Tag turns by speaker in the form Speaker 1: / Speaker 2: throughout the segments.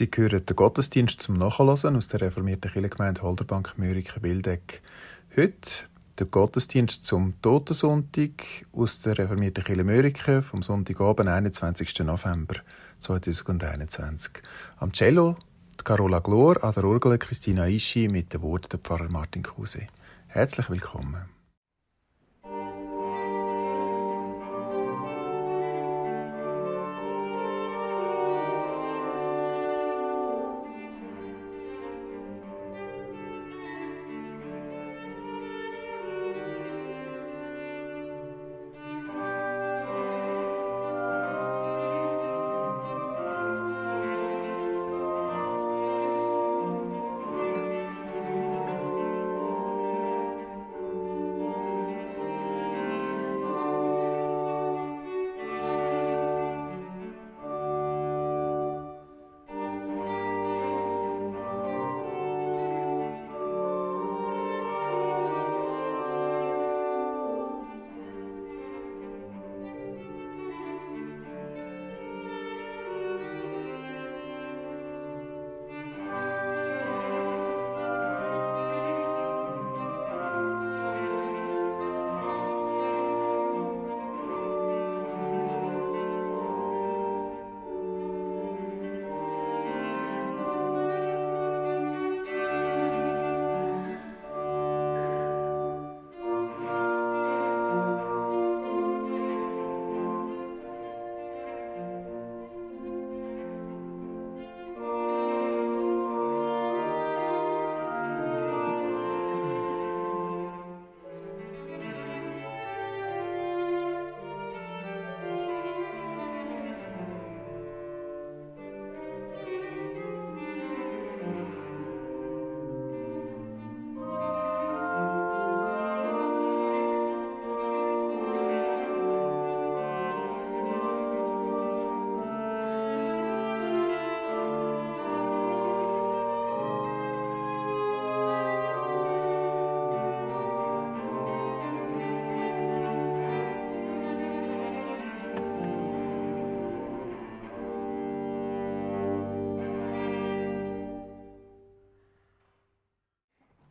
Speaker 1: Sie hören den Gottesdienst zum Nachhören aus der reformierten Kirchengemeinde Holderbank Mürike Wildeck. Heute der Gottesdienst zum Totensonntag aus der reformierten Kirche Mürike vom Sonntagabend, 21. November 2021. Am Cello Carola Glor, an der Orgel Christina Ischi mit den Worten der Pfarrer Martin Kruse. Herzlich willkommen.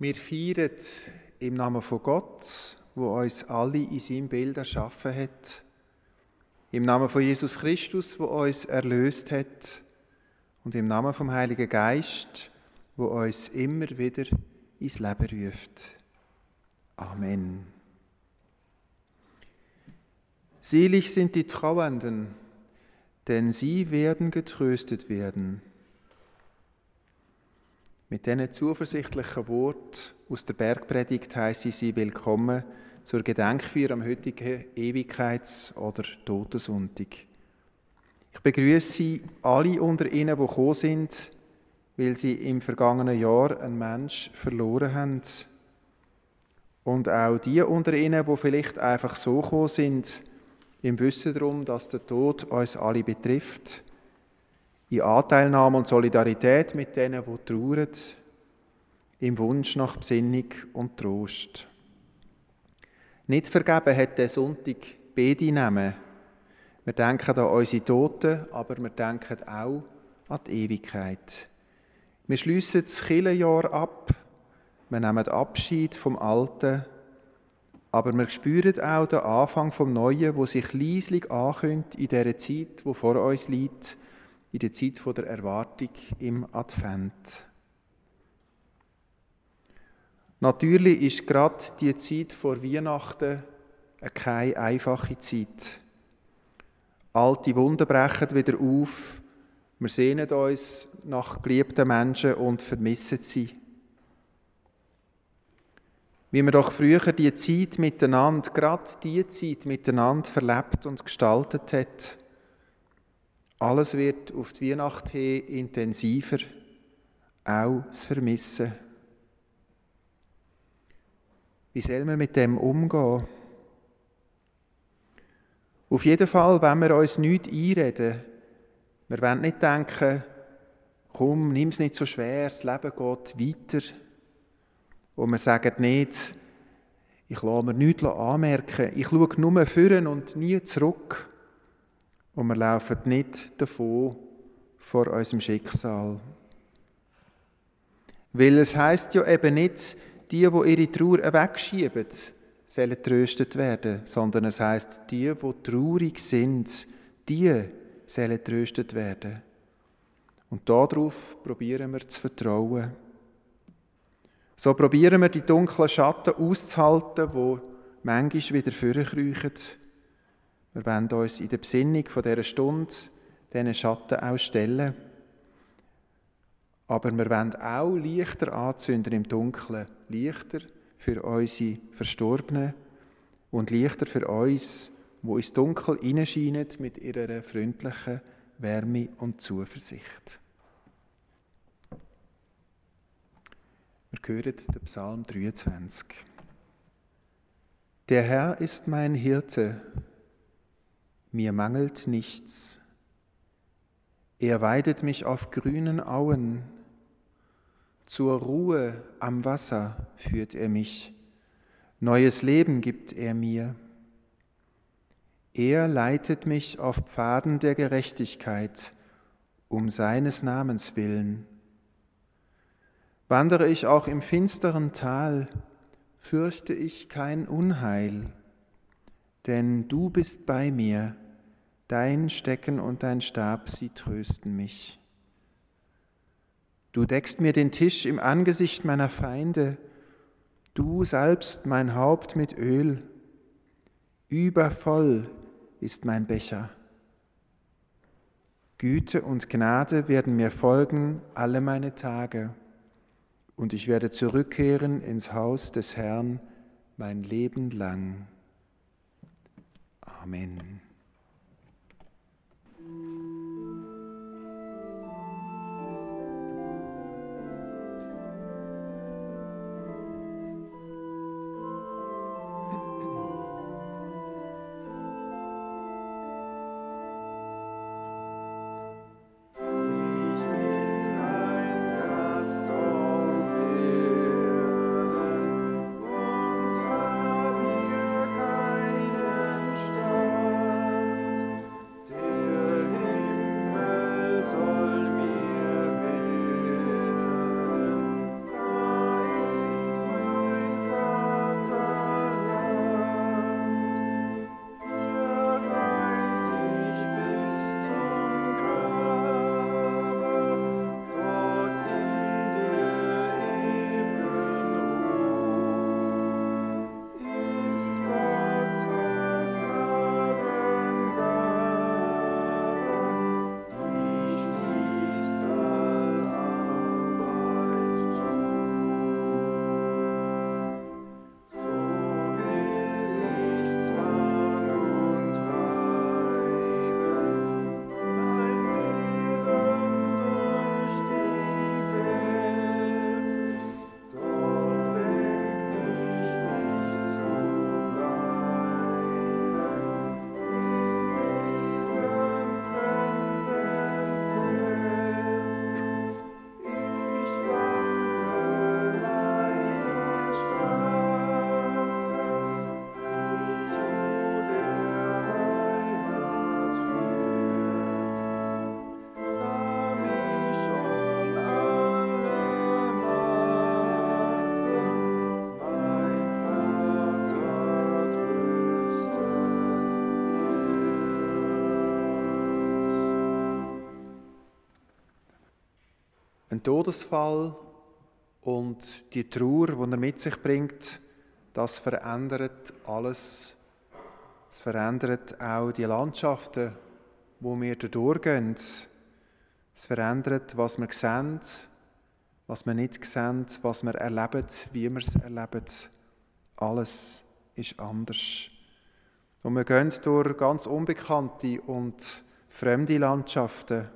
Speaker 2: Wir feiern im Namen von Gott, wo uns alle in seinem Bild erschaffen hat. Im Namen von Jesus Christus, wo uns erlöst hat. Und im Namen vom Heiligen Geist, wo uns immer wieder ins Leben ruft. Amen. Selig sind die Trauernden, denn sie werden getröstet werden. Mit diesen zuversichtlichen Worten aus der Bergpredigt heiße ich Sie willkommen zur Gedenkfeier am heutigen Ewigkeits- oder Totensonntag. Ich begrüße Sie alle unter Ihnen, die gekommen sind, weil sie im vergangenen Jahr einen Mensch verloren haben. Und auch die unter Ihnen, die vielleicht einfach so gekommen sind, im Wissen darum, dass der Tod uns alle betrifft in Anteilnahme und Solidarität mit denen, die trauern, im Wunsch nach Besinnung und Trost. Nicht vergeben hat der Sonntag beide Namen. Wir denken an unsere Toten, aber wir denken auch an die Ewigkeit. Wir schließen das Killenjahr ab, wir nehmen Abschied vom Alten, aber wir spüren auch den Anfang vom Neuen, wo sich leislich ankündigt in der Zeit, wo vor uns liegt, in der Zeit der Erwartung im Advent. Natürlich ist gerade die Zeit vor Weihnachten keine einfache Zeit. Alte Wunden brechen wieder auf. Wir sehnen uns nach geliebten Menschen und vermissen sie. Wie wir doch früher die Zeit miteinander, gerade die Zeit miteinander verlebt und gestaltet hat, alles wird auf die Weihnacht hin intensiver, auch das Vermissen. Wie soll man mit dem umgehen? Auf jeden Fall, wenn wir uns nichts einreden, wir wollen nicht denken, komm, nimm es nicht so schwer, das Leben geht weiter. Und wir sagen nicht, ich lasse mir nichts anmerken, ich schaue nur führen und nie zurück. Und wir laufen nicht davon vor unserem Schicksal. Weil es heißt ja eben nicht, die, wo ihre Trauer wegschieben, sollen tröstet werden, sondern es heißt, die, wo traurig sind, die sollen tröstet werden. Und darauf probieren wir zu vertrauen. So probieren wir die dunklen Schatten auszuhalten, wo manchmal wieder vorkriechen. Wir wollen uns in der Besinnung von dieser Stunde diesen Schatten auch stellen. Aber wir wollen auch Lichter anzünden im Dunkeln. Lichter für unsere Verstorbenen und Lichter für uns, wo ins Dunkel hineinscheinen mit ihrer freundlichen Wärme und Zuversicht. Wir hören den Psalm 23. Der Herr ist mein Hirte, mir mangelt nichts. Er weidet mich auf grünen Auen, zur Ruhe am Wasser führt er mich, neues Leben gibt er mir. Er leitet mich auf Pfaden der Gerechtigkeit, um seines Namens willen. Wandere ich auch im finsteren Tal, fürchte ich kein Unheil, denn du bist bei mir, dein Stecken und dein Stab, sie trösten mich. Du deckst mir den Tisch im Angesicht meiner Feinde, du salbst mein Haupt mit Öl, übervoll ist mein Becher. Güte und Gnade werden mir folgen alle meine Tage, und ich werde zurückkehren ins Haus des Herrn mein Leben lang. Amen. Todesfall und die Trauer, die er mit sich bringt, das verändert alles. Es verändert auch die Landschaften, wo wir durchgehen. Es verändert, was wir sehen, was wir nicht sehen, was wir erleben, wie wir es erleben. Alles ist anders. Und wir gehen durch ganz unbekannte und fremde Landschaften.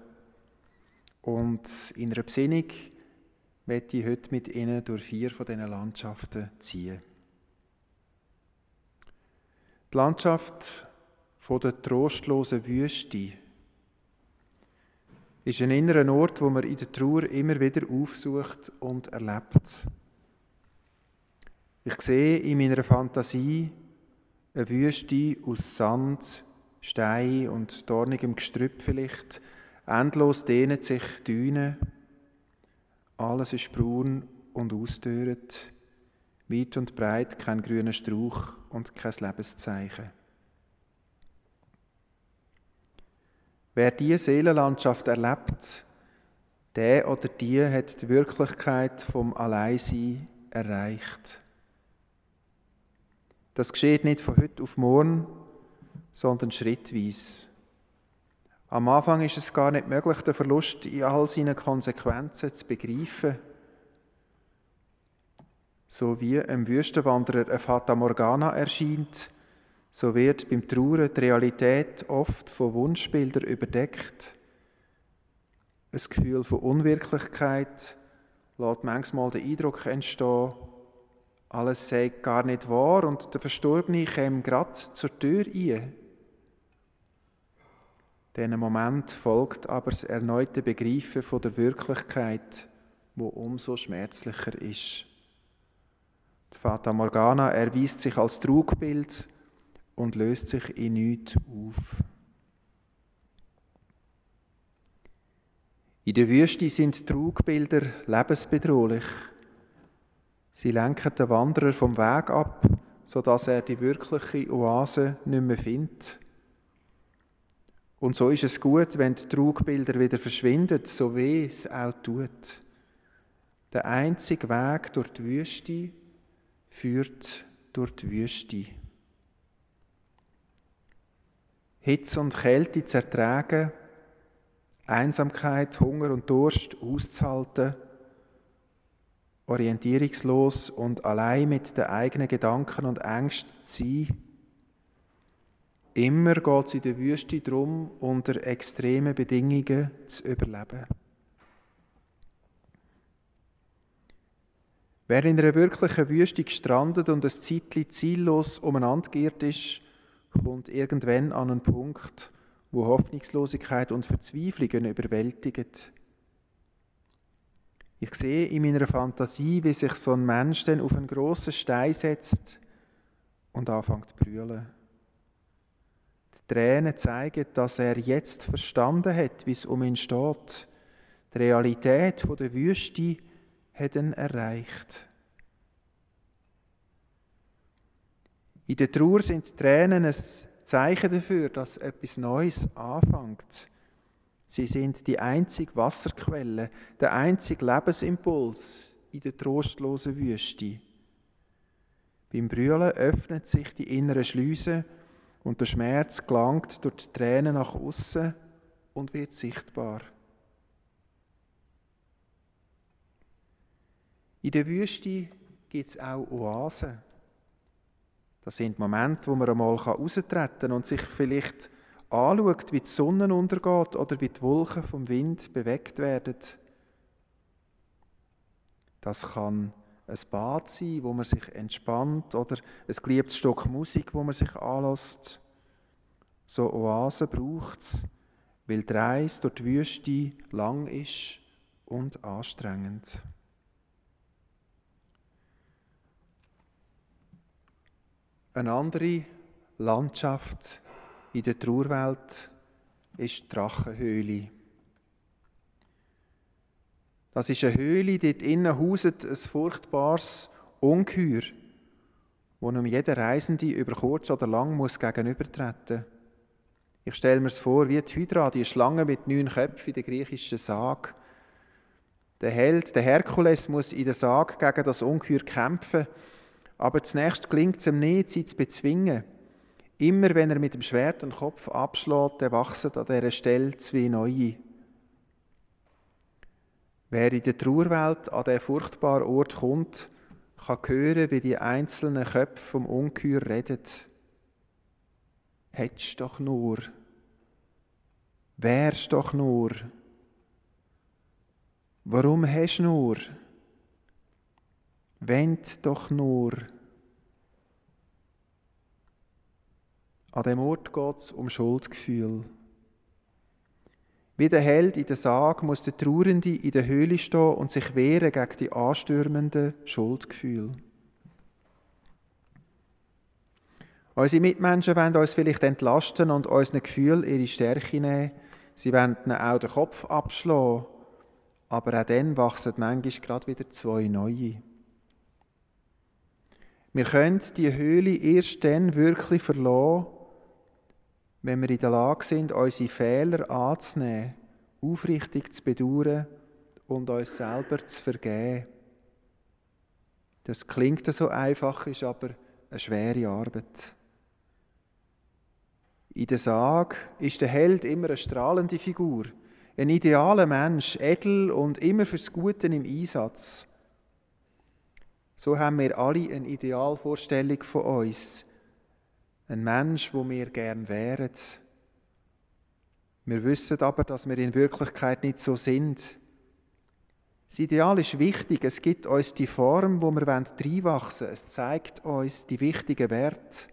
Speaker 2: Und in einer Besinnung möchte ich heute mit Ihnen durch vier von diesen Landschaften ziehen. Die Landschaft von der trostlosen Wüste ist ein innerer Ort, wo man in der Trauer immer wieder aufsucht und erlebt. Ich sehe in meiner Fantasie eine Wüste aus Sand, Stein und dornigem Gestrüpp vielleicht, Endlos dehnen sich Dünen. Alles ist braun und ausdörret. Weit und breit kein grüner Strauch und kein Lebenszeichen. Wer diese Seelenlandschaft erlebt, der oder die hat die Wirklichkeit vom Alleinsein erreicht. Das geschieht nicht von heute auf morgen, sondern schrittweise. Am Anfang ist es gar nicht möglich, den Verlust in all seinen Konsequenzen zu begreifen. So wie einem Wüstenwanderer ein Fata Morgana erscheint, so wird beim Trauern die Realität oft von Wunschbildern überdeckt. Ein Gefühl von Unwirklichkeit lässt manchmal den Eindruck entstehen, alles sei gar nicht wahr und der Verstorbene käme gerade zur Tür ein. Diesen Moment folgt aber das erneute Begreifen von der Wirklichkeit, wo umso schmerzlicher ist. Die Fata Morgana erweist sich als Trugbild und löst sich in nichts auf. In der Wüste sind Trugbilder lebensbedrohlich. Sie lenken den Wanderer vom Weg ab, sodass er die wirkliche Oase nicht mehr findet. Und so ist es gut, wenn die Trugbilder wieder verschwinden, so weh es auch tut. Der einzige Weg durch die Wüste führt durch die Wüste. Hitze und Kälte zu ertragen, Einsamkeit, Hunger und Durst auszuhalten, orientierungslos und allein mit den eigenen Gedanken und Ängsten zu sein. Immer geht es in der Wüste darum, unter extremen Bedingungen zu überleben. Wer in einer wirklichen Wüste gestrandet und ein Zeitchen ziellos umeinander geirrt ist, kommt irgendwann an einen Punkt, wo Hoffnungslosigkeit und Verzweiflung überwältigen. Ich sehe in meiner Fantasie, wie sich so ein Mensch dann auf einen grossen Stein setzt und anfängt zu brüllen. Tränen zeigen, dass er jetzt verstanden hat, wie es um ihn steht. Die Realität der Wüste hat ihn erreicht. In der Trauer sind Tränen ein Zeichen dafür, dass etwas Neues anfängt. Sie sind die einzige Wasserquelle, der einzige Lebensimpuls in der trostlosen Wüste. Beim Brüllen öffnet sich die innere Schlüsse und der Schmerz gelangt durch die Tränen nach außen und wird sichtbar. In der Wüste gibt es auch Oasen. Das sind Momente, wo man einmal raustreten kann und sich vielleicht anschaut, wie die Sonne untergeht oder wie die Wolken vom Wind bewegt werden. Das kann ein Bad sein, wo man sich entspannt oder ein geliebtes Stück Musik, wo man sich anlässt. So Oasen braucht es, weil die Reise durch die Wüste lang ist und anstrengend. Eine andere Landschaft in der Trauerwelt ist die Drachenhöhle. Das ist eine Höhle, dort innen hauset ein furchtbares Ungeheuer, wo um jeder Reisende über kurz oder lang muss gegenübertreten Ich stelle mir es vor, wie die Hydra, die Schlange mit neun Köpfen in der griechischen Sage. Der Held, der Herkules, muss in der Sage gegen das Ungeheuer kämpfen aber zunächst gelingt es ihm nicht, sie zu bezwingen. Immer wenn er mit dem Schwert den Kopf abschlägt, wachsen an dieser Stelle zwei neue. Wer in der Trauerwelt an diesen furchtbaren Ort kommt, kann hören, wie die einzelnen Köpfe vom Ungeheuer reden. Hättest doch nur, wärst doch nur, warum hast nur? Wendet doch nur. An dem Ort geht es um Schuldgefühl. Wie der Held in der Sage muss der Trauernde in der Höhle stehen und sich wehren gegen die anstürmenden Schuldgefühle. Unsere Mitmenschen wollen uns vielleicht entlasten und unseren Gefühl ihre Stärke nehmen. Sie wollen auch den Kopf abschlagen, aber auch dann wachsen manchmal gerade wieder zwei neue. Wir können die Höhle erst dann wirklich verlassen, wenn wir in der Lage sind, unsere Fehler anzunehmen, aufrichtig zu bedauern und uns selber zu vergeben. Das klingt so einfach, ist aber eine schwere Arbeit. In der Sage ist der Held immer eine strahlende Figur, ein idealer Mensch, edel und immer fürs Gute im Einsatz. So haben wir alle eine Idealvorstellung von uns. Ein Mensch, wo wir gern wären. Wir wissen aber, dass wir in Wirklichkeit nicht so sind. Das Ideal ist wichtig. Es gibt uns die Form, wo wir reinwachsen wollen. Es zeigt uns die wichtigen Werte.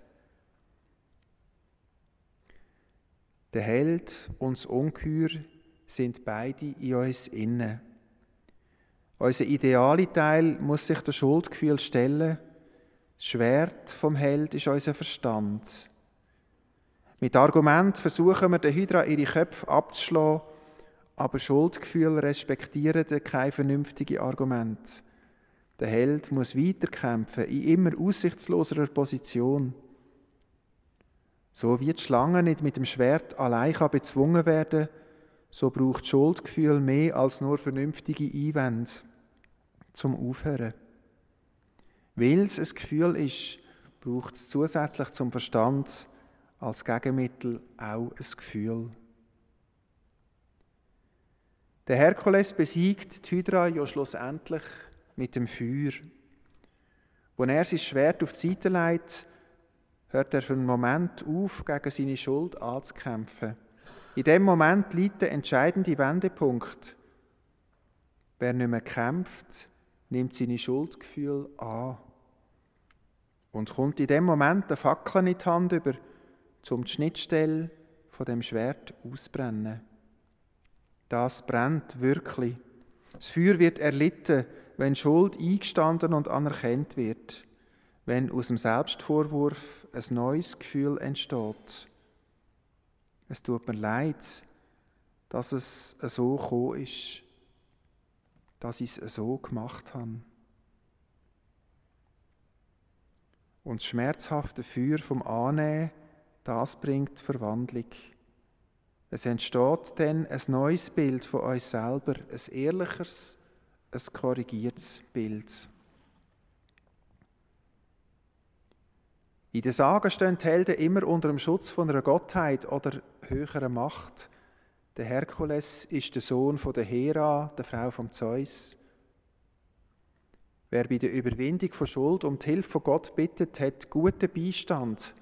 Speaker 2: Der Held und das Ungeheuer sind beide in uns innen. Unser ideale Teil muss sich der Schuldgefühl stellen. Schwert vom Held ist unser Verstand. Mit Argument versuchen wir, den Hydra ihre Köpfe abzuschlagen, aber Schuldgefühle respektieren kein vernünftiges Argument. Der Held muss weiterkämpfen in immer aussichtsloserer Position. So wie die Schlange nicht mit dem Schwert allein bezwungen werden so braucht Schuldgefühl mehr als nur vernünftige Einwände zum Aufhören. Weil es ein Gefühl ist, braucht es zusätzlich zum Verstand als Gegenmittel auch ein Gefühl. Der Herkules besiegt die Hydra ja schlussendlich mit dem Feuer. Wo er sein Schwert auf die Seite legt, hört er für einen Moment auf, gegen seine Schuld anzukämpfen. In dem Moment liegt der entscheidende Wendepunkt. Wer nicht mehr kämpft, nimmt seine Schuldgefühle an und kommt in dem Moment der Fackel in die Hand über, um die Schnittstelle von dem Schwert auszubrennen. Das brennt wirklich. Das Feuer wird erlitten, wenn Schuld eingestanden und anerkannt wird, wenn aus dem Selbstvorwurf ein neues Gefühl entsteht. Es tut mir leid, dass es so gekommen ist dass ich es so gemacht habe. Und das schmerzhafte Feuer vom Annehmen, das bringt Verwandlung. Es entsteht dann ein neues Bild von uns selber, ein ehrlicheres, ein korrigiertes Bild. In den Sagen stehen die Helden immer unter dem Schutz von einer Gottheit oder höherer Macht. Der Herkules ist der Sohn von der Hera, der Frau von Zeus. Wer bei der Überwindung von Schuld um die Hilfe von Gott bittet, hat guten Beistand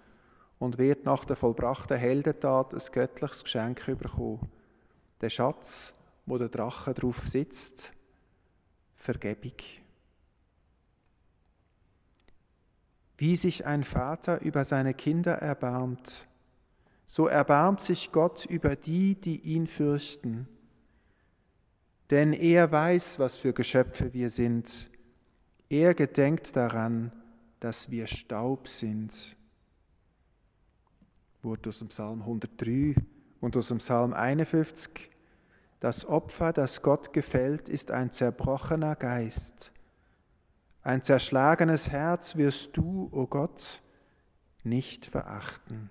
Speaker 2: und wird nach der vollbrachten Heldentat ein göttliches Geschenk bekommen. Der Schatz, wo der Drache drauf sitzt, Vergebung. Wie sich ein Vater über seine Kinder erbarmt, so erbarmt sich Gott über die, die ihn fürchten. Denn er weiß, was für Geschöpfe wir sind. Er gedenkt daran, dass wir Staub sind. Wort aus dem Psalm 103 und aus dem Psalm 51. Das Opfer, das Gott gefällt, ist ein zerbrochener Geist. Ein zerschlagenes Herz wirst du, o oh Gott, nicht verachten.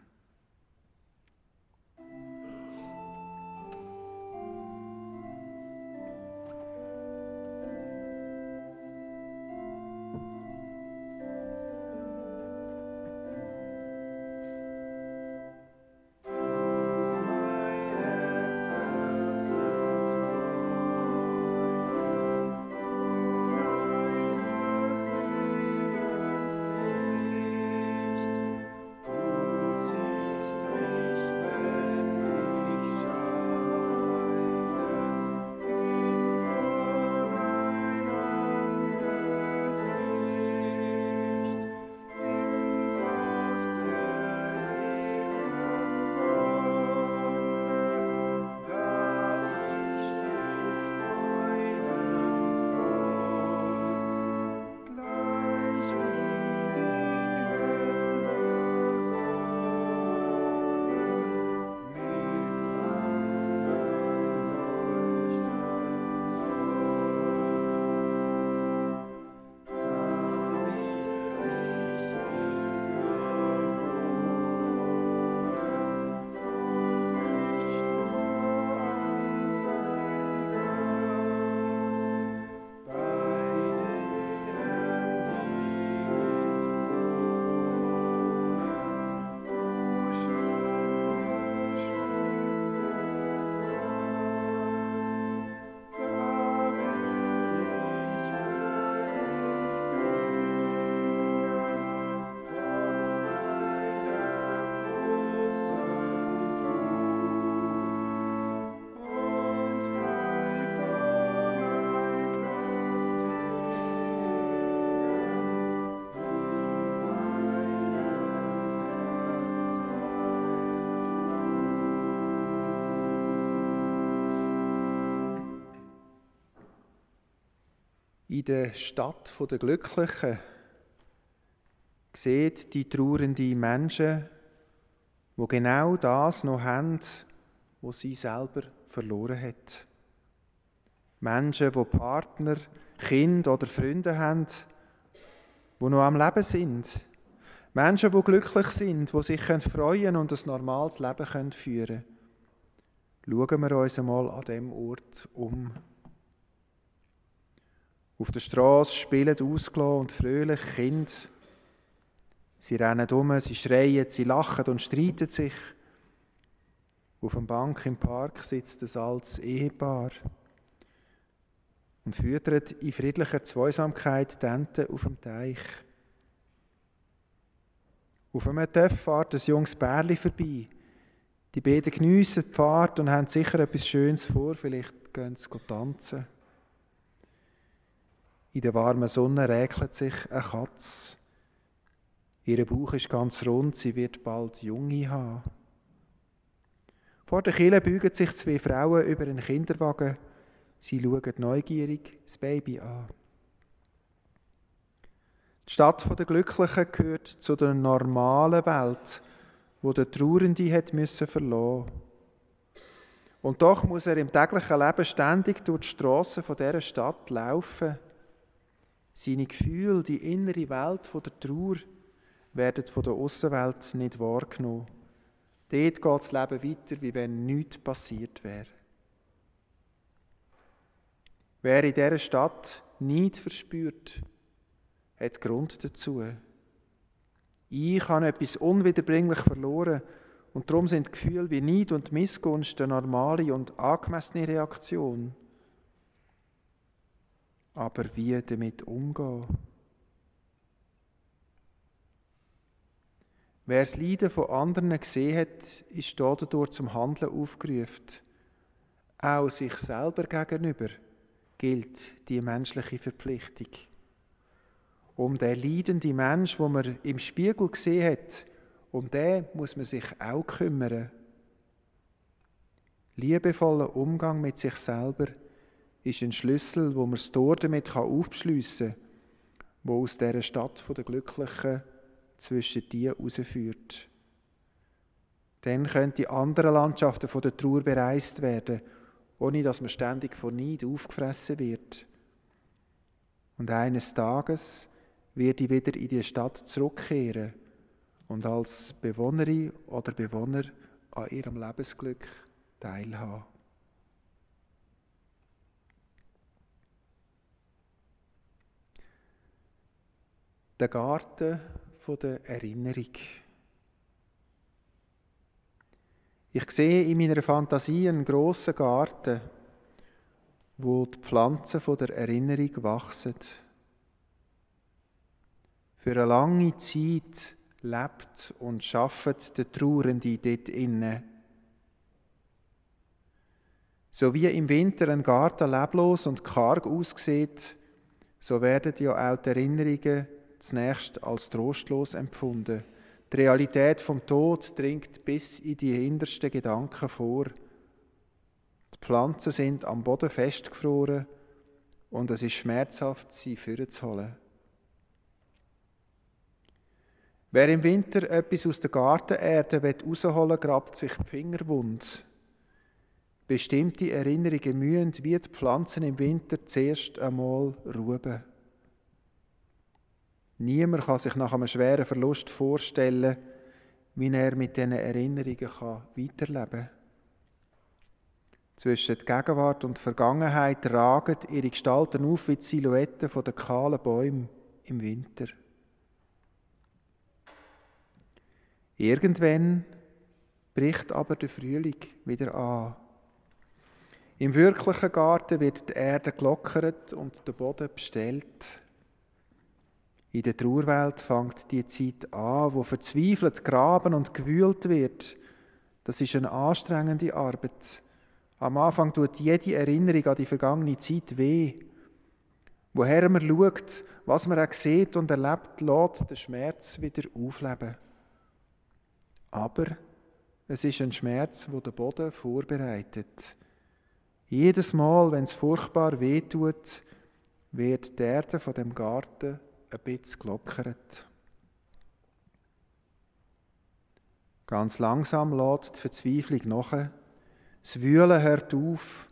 Speaker 2: In der Stadt der Glücklichen sieht die trauernden Menschen, wo genau das noch haben, was sie selber verloren hat. Menschen, wo Partner, Kind oder Freunde haben, wo noch am Leben sind. Menschen, wo glücklich sind, wo sich freuen und ein normales Leben führen können. Schauen wir uns einmal an dem Ort um. Auf der Straße spielen ausgelassen und fröhlich Kinder. Sie rennen um, sie schreien, sie lachen und streiten sich. Auf einer Bank im Park sitzt ein altes Ehepaar und füttert in friedlicher Zweisamkeit die Enten auf dem Teich. Auf einem Töpf fährt ein junges Bärli vorbei. Die beiden geniessen die Fahrt und haben sicher etwas Schönes vor. Vielleicht gehen sie tanzen. In der warmen Sonne regelt sich eine Katze. Ihr Bauch ist ganz rund, sie wird bald Junge haben. Vor der Kille beugen sich zwei Frauen über einen Kinderwagen. Sie schauen neugierig das Baby an. Die Stadt der Glücklichen gehört zu der normalen Welt, wo der Trauernde hat müssen. Und doch muss er im täglichen Leben ständig durch die Straßen von dieser Stadt laufen. Seine Gefühle, die innere Welt von der Trauer, werden von der Außenwelt nicht wahrgenommen. Dort geht das Leben weiter, wie wenn nichts passiert wäre. Wer in dieser Stadt nicht verspürt, hat Grund dazu. Ich habe etwas unwiederbringlich verloren und darum sind Gefühle wie Neid und Missgunst eine normale und angemessene Reaktion. Aber wie damit umgehen? Wer das Leiden von anderen gesehen hat, ist dadurch zum Handeln aufgerufen. Auch sich selber gegenüber gilt die menschliche Verpflichtung. Um den leidenden Mensch, wo man im Spiegel gesehen hat, um den muss man sich auch kümmern. Liebevoller Umgang mit sich selber ist ein Schlüssel, wo man das Tor damit aufschliessen kann, wo aus dieser Stadt der Glücklichen zwischen die herausführt. Dann können die anderen Landschaften von der Trauer bereist werden, ohne dass man ständig von Neid aufgefressen wird. Und eines Tages wird ich wieder in die Stadt zurückkehren und als Bewohnerin oder Bewohner an ihrem Lebensglück teilhaben. Der Garten der Erinnerung. Ich sehe in meiner Fantasie einen grossen Garten, wo die Pflanzen der Erinnerung wachsen. Für eine lange Zeit lebt und schafft der Trauernde dort inne. So wie im Winter ein Garten leblos und karg aussieht, so werden ja auch die Erinnerungen zunächst als trostlos empfunden. Die Realität vom Tod dringt bis in die hintersten Gedanken vor. Die Pflanzen sind am Boden festgefroren und es ist schmerzhaft, sie vorzuholen. Wer im Winter etwas aus der Gartenerde rausholen will, grabt sich die Finger wund. Bestimmte Erinnerungen mühen wie die Pflanzen im Winter zuerst einmal ruhen. Niemand kann sich nach einem schweren Verlust vorstellen, wie er mit diesen Erinnerungen weiterleben kann. Zwischen der Gegenwart und der Vergangenheit ragen ihre Gestalten auf wie die Silhouetten der kahlen Bäume im Winter. Irgendwann bricht aber der Frühling wieder an. Im wirklichen Garten wird die Erde gelockert und der Boden bestellt. In der Trauerwelt fängt die Zeit an, wo verzweifelt graben und gewühlt wird. Das ist eine anstrengende Arbeit. Am Anfang tut jede Erinnerung an die vergangene Zeit weh. Woher man schaut, was man auch sieht und erlebt, lässt den Schmerz wieder aufleben. Aber es ist ein Schmerz, wo der Boden vorbereitet. Jedes Mal, wenn es furchtbar weh tut, wird die Erde von dem Garten ein bisschen gelockert. Ganz langsam lädt die Verzweiflung nach. Das Wühlen hört auf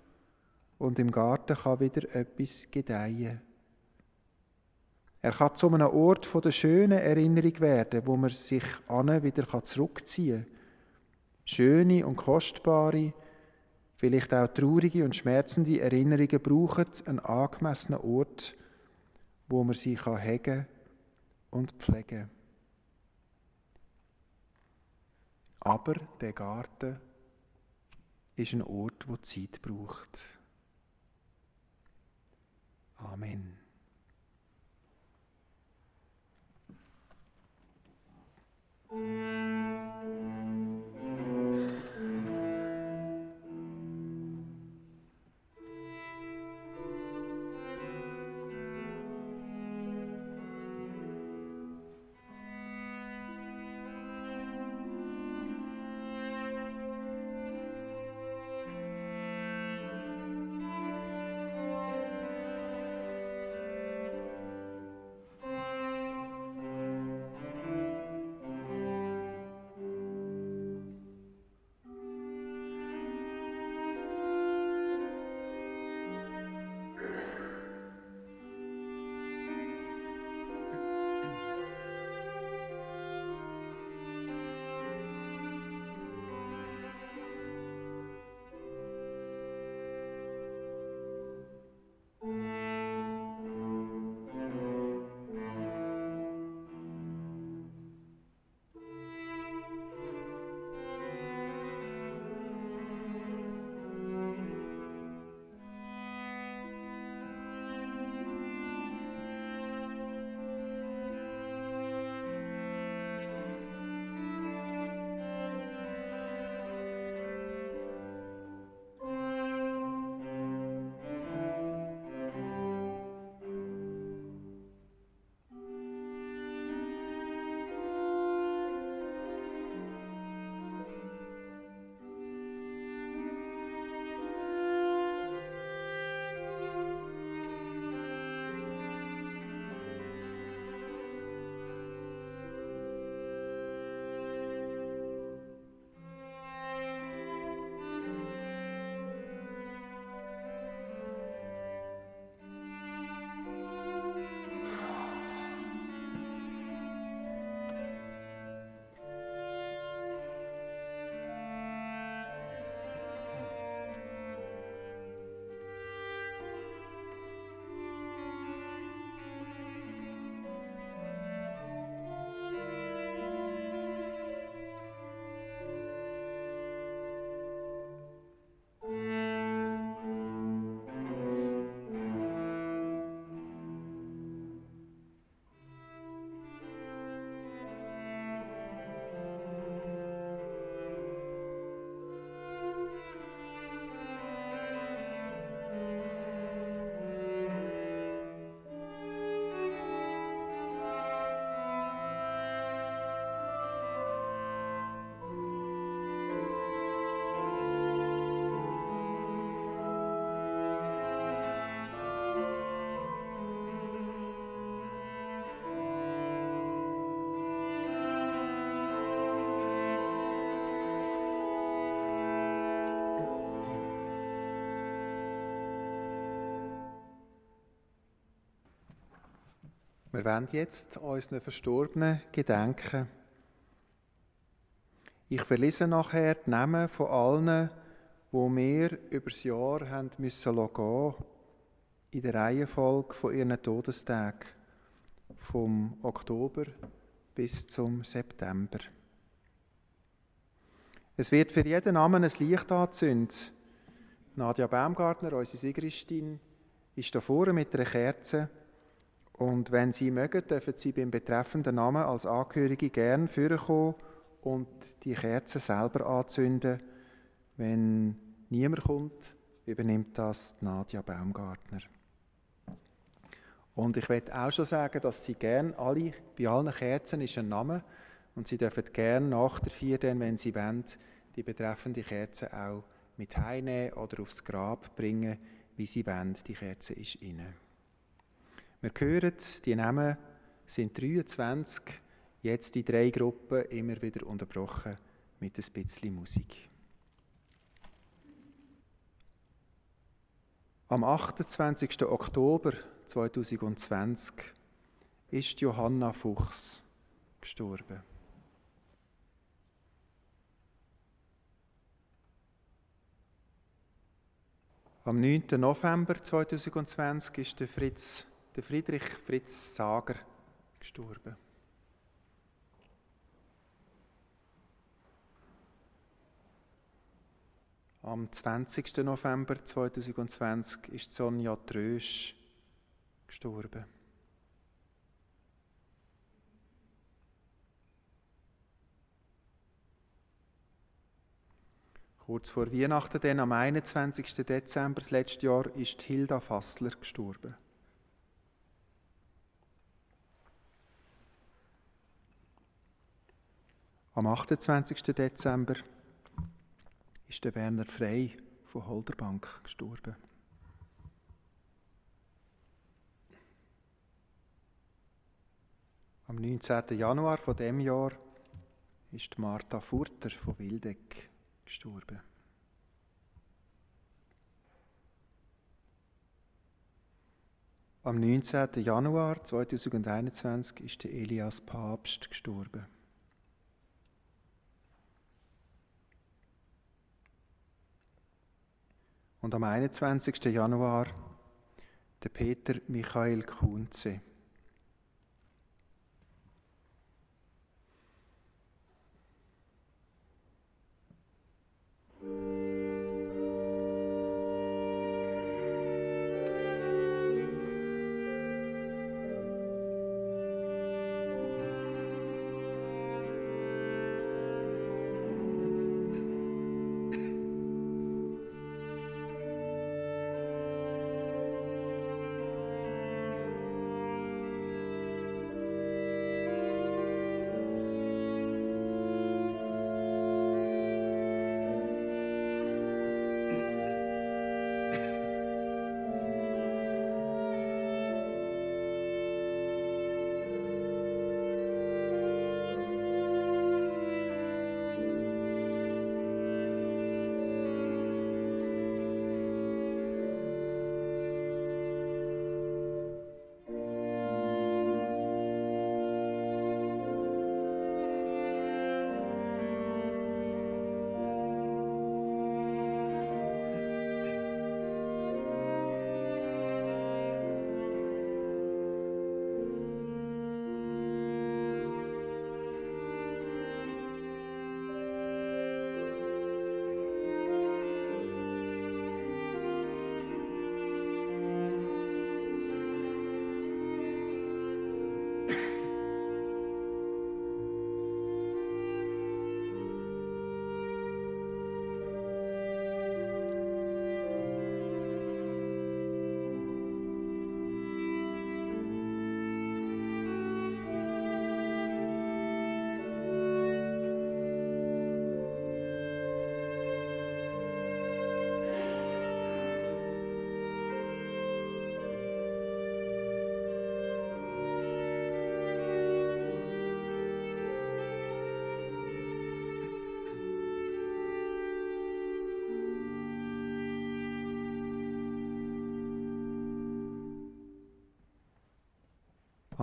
Speaker 2: und im Garten kann wieder etwas gedeihen. Er kann zu einem Ort von der schönen Erinnerung werden, wo man sich an wieder zurückziehen kann. Schöne und kostbare, vielleicht auch traurige und schmerzende Erinnerungen brauchen einen angemessenen Ort, wo man sie kann hegen und pflegen. Aber der Garten ist ein Ort, wo Zeit braucht. Amen. Wir wollen jetzt unseren Verstorbenen gedenken. Ich verlese nachher die Namen von allen, wo wir über das Jahr haben müssen gehen, in der Reihenfolge von ihren Todestagen, vom Oktober bis zum September. Es wird für jeden Namen ein Licht anzündet. Nadja Baumgartner, unsere Sigristin, ist da vorne mit einer Kerze und wenn Sie mögen, dürfen Sie beim betreffenden Namen als Angehörige gern vorkommen und die Kerze selber anzünden. Wenn niemand kommt, übernimmt das Nadja Baumgartner. Und ich werde auch schon sagen, dass Sie gern alle, bei allen Kerzen ist ein Name und Sie dürfen gern nach der Vier, wenn Sie wollen, die betreffende Kerze auch mit heimnehmen oder aufs Grab bringen, wie Sie wollen. Die Kerze ist Ihnen. Wir hören, die Namen sind 23, jetzt die drei Gruppen immer wieder unterbrochen mit ein bisschen Musik. Am 28. Oktober 2020 ist Johanna Fuchs gestorben. Am 9. November 2020 ist der, Fritz, der Friedrich Fritz Sager gestorben. Am 20. November 2020 ist Sonja Trösch gestorben. Kurz vor Weihnachten, dann am 21. Dezember des letzten Jahr, ist Hilda Fassler gestorben. Am 28. Dezember ist der Werner Frey von Holderbank gestorben. Am 19. Januar von dem Jahr ist Martha Furter von Wildeck gestorben. Am 19. Januar 2021 ist der Elias Papst gestorben. Und am 21. Januar der Peter Michael Kunze.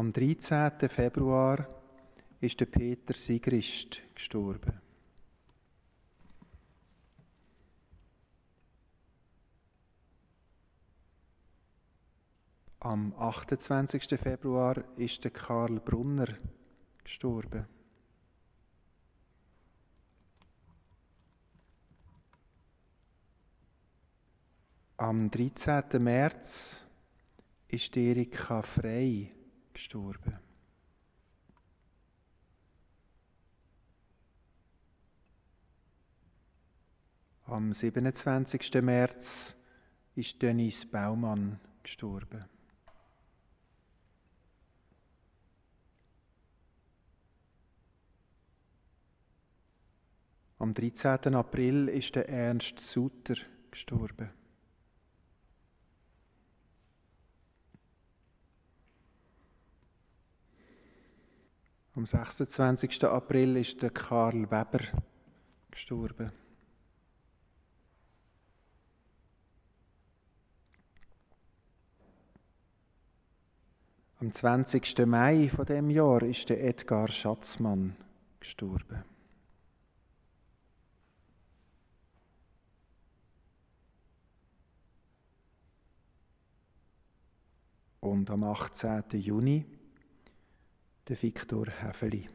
Speaker 2: Am 13. Februar ist der Peter Sigrist gestorben. Am 28. Februar ist der Karl Brunner gestorben. Am 13. März ist Erika Frey gestorben. Am 27. März ist Dennis Baumann gestorben. Am 13. April ist der Ernst Suter gestorben. Am 26. April ist der Karl Weber gestorben. Am 20. Mai von dem Jahr ist der Edgar Schatzmann gestorben. Und am 18. Juni der Viktor Häfeli.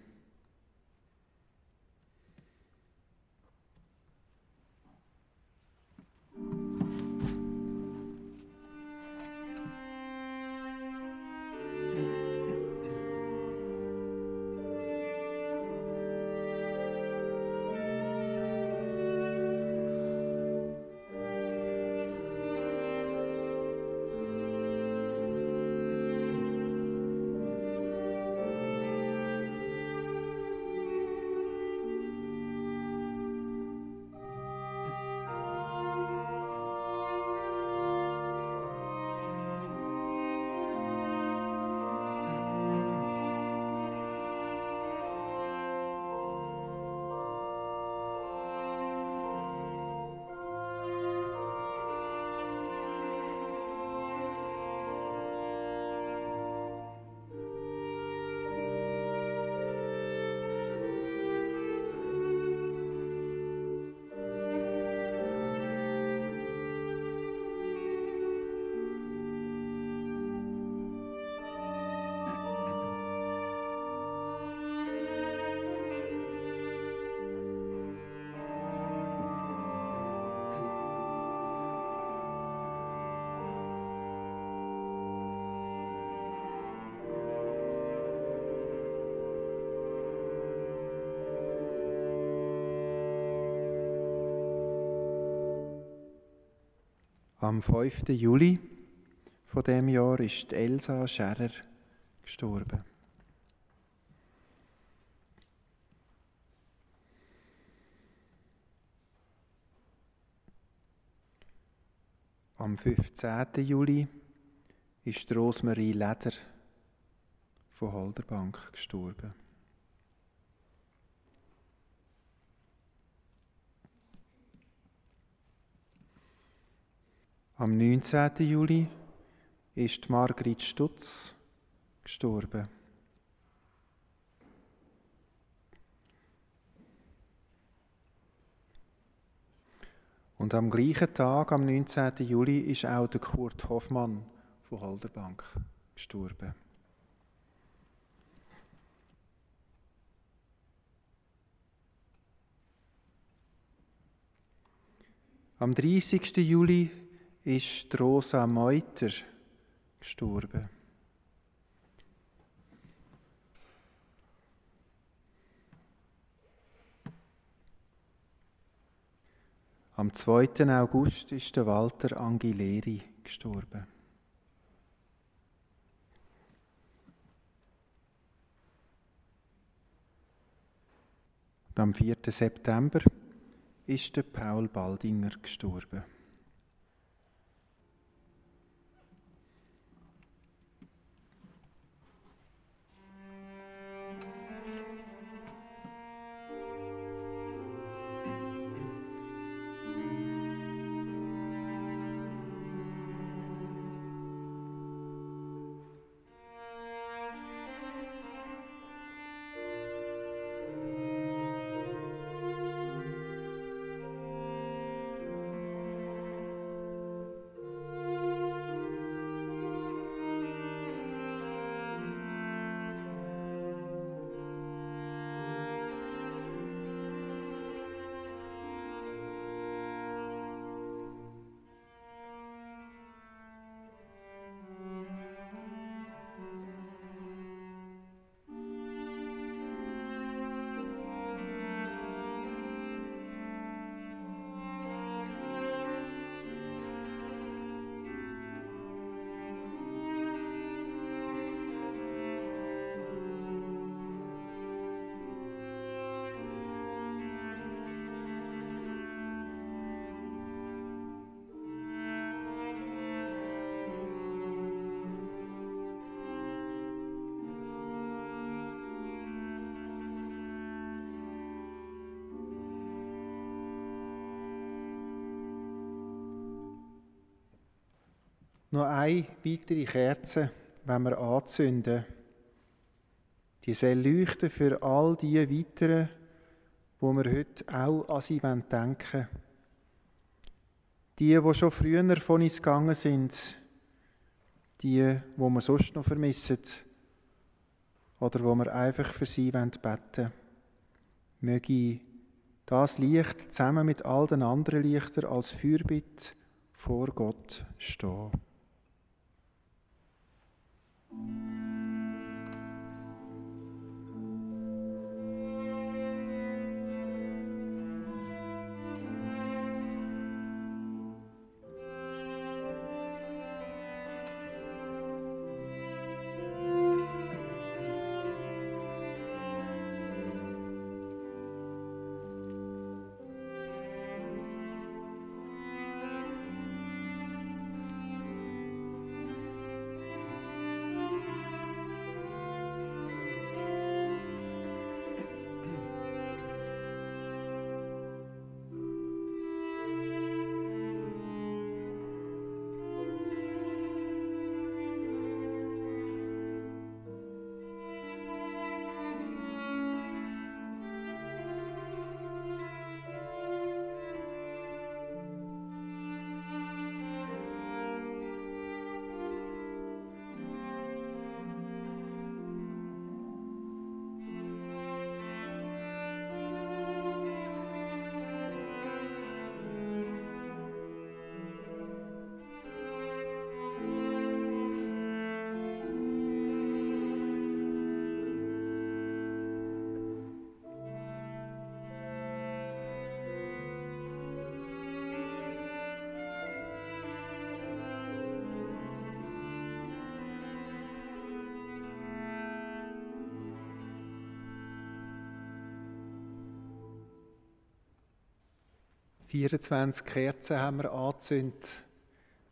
Speaker 2: Am 5. Juli von dem Jahr ist Elsa Scherer gestorben. Am 15. Juli ist Rosemarie Leder von Holderbank gestorben. Am 19. Juli ist Margrit Stutz gestorben. Und am gleichen Tag, am 19. Juli, ist auch der Kurt Hoffmann von Holderbank gestorben. Am 30. Juli ist Rosa Meuter gestorben. Am 2. August ist der Walter Angileri gestorben. Und am 4. September ist der Paul Baldinger gestorben. Noch eine weitere Kerze, wenn wir anzünden. Die soll leuchten für all die weiteren, wo wir heute auch an sie denken wollen. Die, die schon früher von uns gegangen sind, die, wo wir sonst noch vermissen oder wo wir einfach für sie beten wollen. Möge das Licht zusammen mit all den anderen Lichtern als Fürbitte vor Gott stehen. 24 Kerzen haben wir angezündet.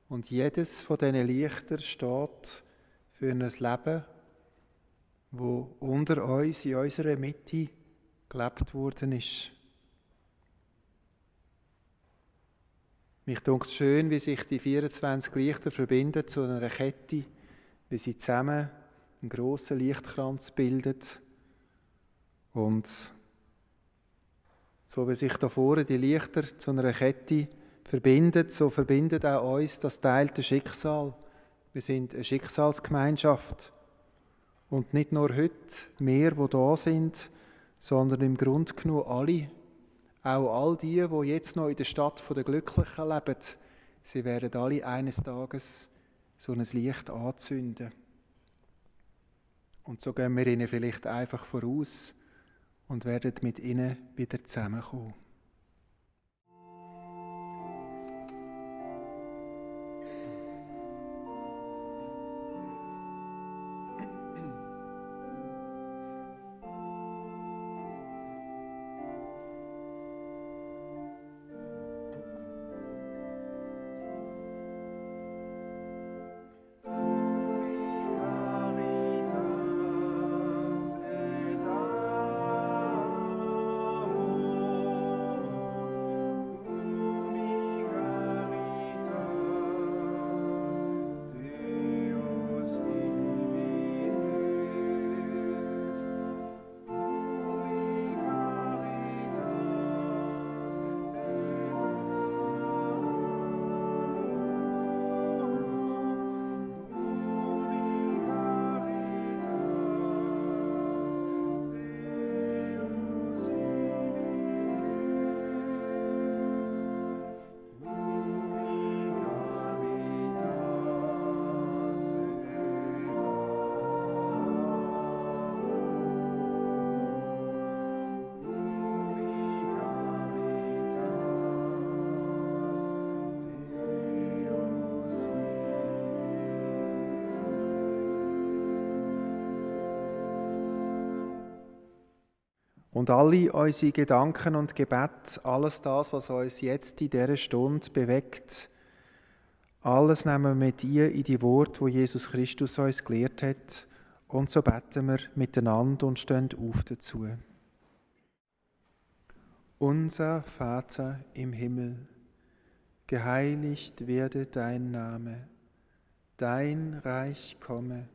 Speaker 2: Und jedes von diesen Lichtern steht für ein Leben, wo unter uns, in unserer Mitte, gelebt worden ist. Mich dunkt schön, wie sich die 24 Lichter verbinden zu einer Kette, wie sie zusammen einen grossen Lichtkranz bilden und so wie sich da vorne die Lichter zu einer Kette verbinden, so verbindet auch uns das teilte Schicksal. Wir sind eine Schicksalsgemeinschaft. Und nicht nur heute wir, wo da sind, sondern im Grund genug alle. Auch all die, wo jetzt noch in der Stadt der Glücklichen leben, sie werden alle eines Tages so ein Licht anzünden. Und so gehen wir ihnen vielleicht einfach voraus und werden mit ihnen wieder zusammenkommen. Und alle unsere Gedanken und Gebet, alles das, was uns jetzt in dieser Stunde bewegt, alles nehmen wir mit ihr in die Worte, wo Jesus Christus uns gelehrt hat. Und so beten wir miteinander und stehen auf dazu. Unser Vater im Himmel, geheiligt werde dein Name, dein Reich komme,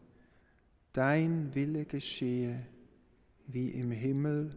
Speaker 2: dein Wille geschehe, wie im Himmel,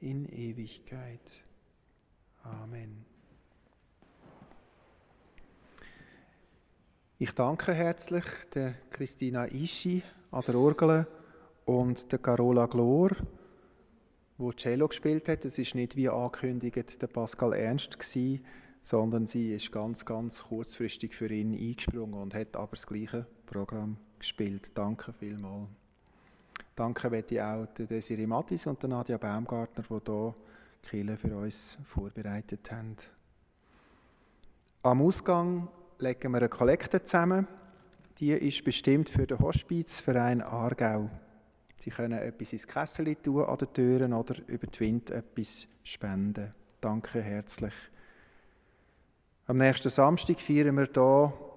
Speaker 2: in Ewigkeit. Amen. Ich danke herzlich der Christina Ischi an der Orgel und der Carola Glor, wo Cello gespielt hat. Es ist nicht wie angekündigt der Pascal Ernst gewesen, sondern sie ist ganz, ganz kurzfristig für ihn eingesprungen und hat aber das gleiche Programm gespielt. Danke vielmals. Danke möchte ich auch Desiree Mattis und Nadia Baumgartner, die hier die Kirche für uns vorbereitet haben. Am Ausgang legen wir eine Kollekte zusammen. Die ist bestimmt für den Hospizverein Aargau. Sie können etwas ins Kessel tun an den Türen oder über die Wind etwas spenden. Danke herzlich. Am nächsten Samstag feiern wir hier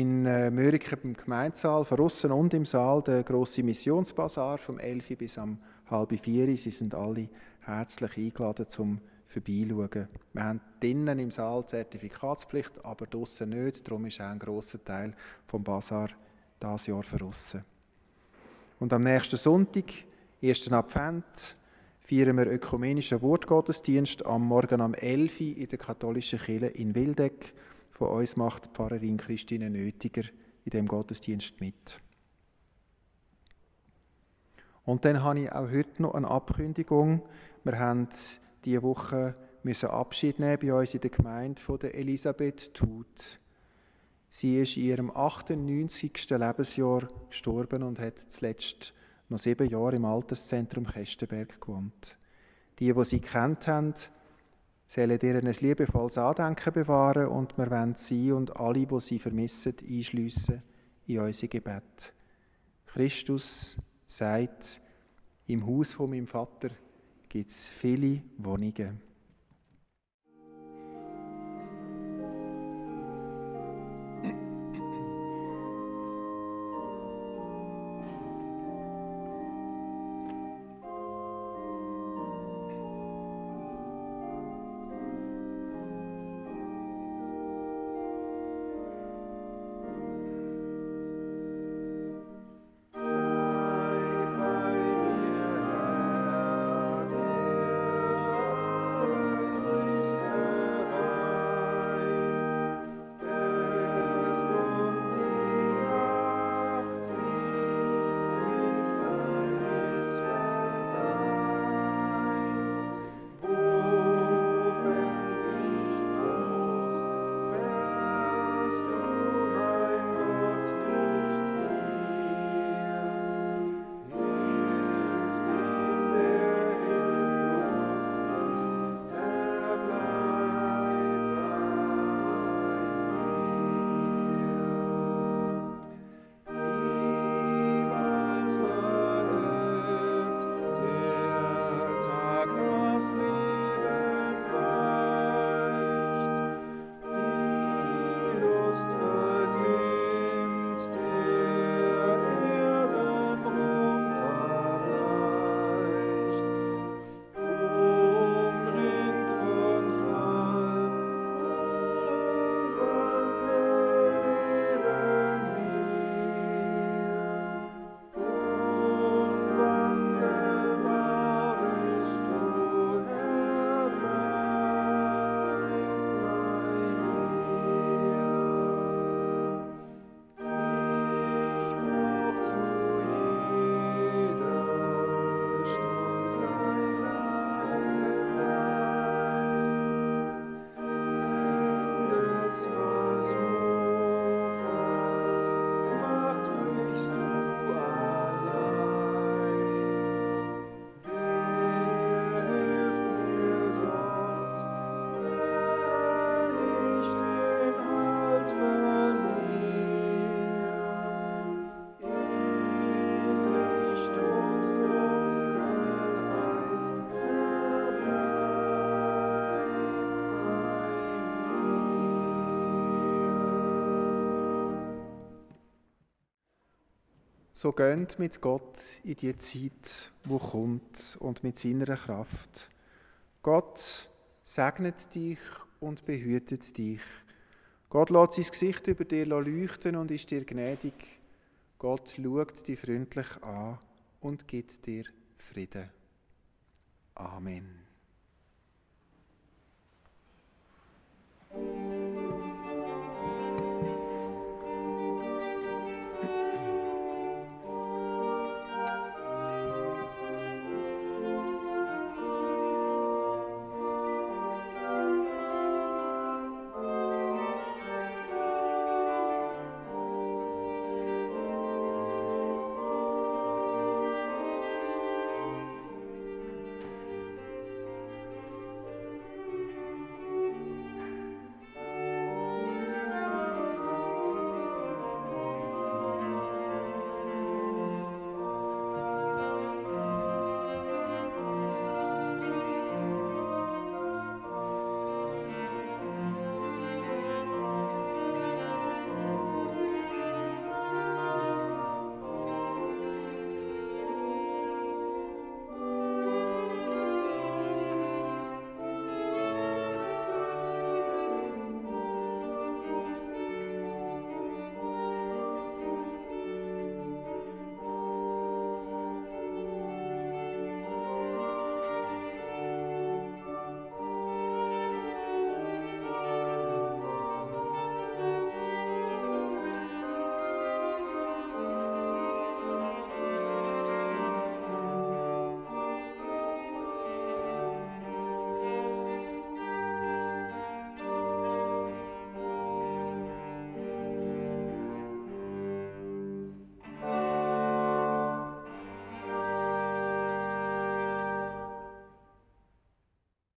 Speaker 2: in äh, Mörike im Gemeindesaal, von und im Saal, der große Missionsbasar vom 11 bis am halb vier. Sie sind alle herzlich eingeladen zum Vorbeischauen. Wir haben drinnen im Saal Zertifikatspflicht, aber draußen nicht. Darum ist auch ein grosser Teil vom Basar das Jahr verrissen. Und am nächsten Sonntag, 1. Advent, feiern wir ökumenischen Wortgottesdienst am Morgen am 11 in der katholischen Kirche in Wildeck. Von uns macht Pfarrerin Christine Nötiger in dem Gottesdienst mit. Und dann habe ich auch heute noch eine Ankündigung. Wir haben diese Woche müssen Abschied nehmen bei uns in der Gemeinde von der Elisabeth Tut. Sie ist in ihrem 98. Lebensjahr gestorben und hat zuletzt noch sieben Jahre im Alterszentrum Kestenberg gewohnt. Die, die sie kennt haben, sollen ihr ein liebevolles Andenken bewahren und wir wollen sie und alle, die sie vermissen, einschliessen in unser Gebet. Christus sagt, im Haus von meinem Vater gibt es viele Wohnungen. So gönnt mit Gott in die Zeit, wo kommt und mit seiner Kraft. Gott segnet dich und behütet dich. Gott lässt sein Gesicht über dir leuchten und ist dir gnädig. Gott schaut dich freundlich an und gibt dir Frieden. Amen.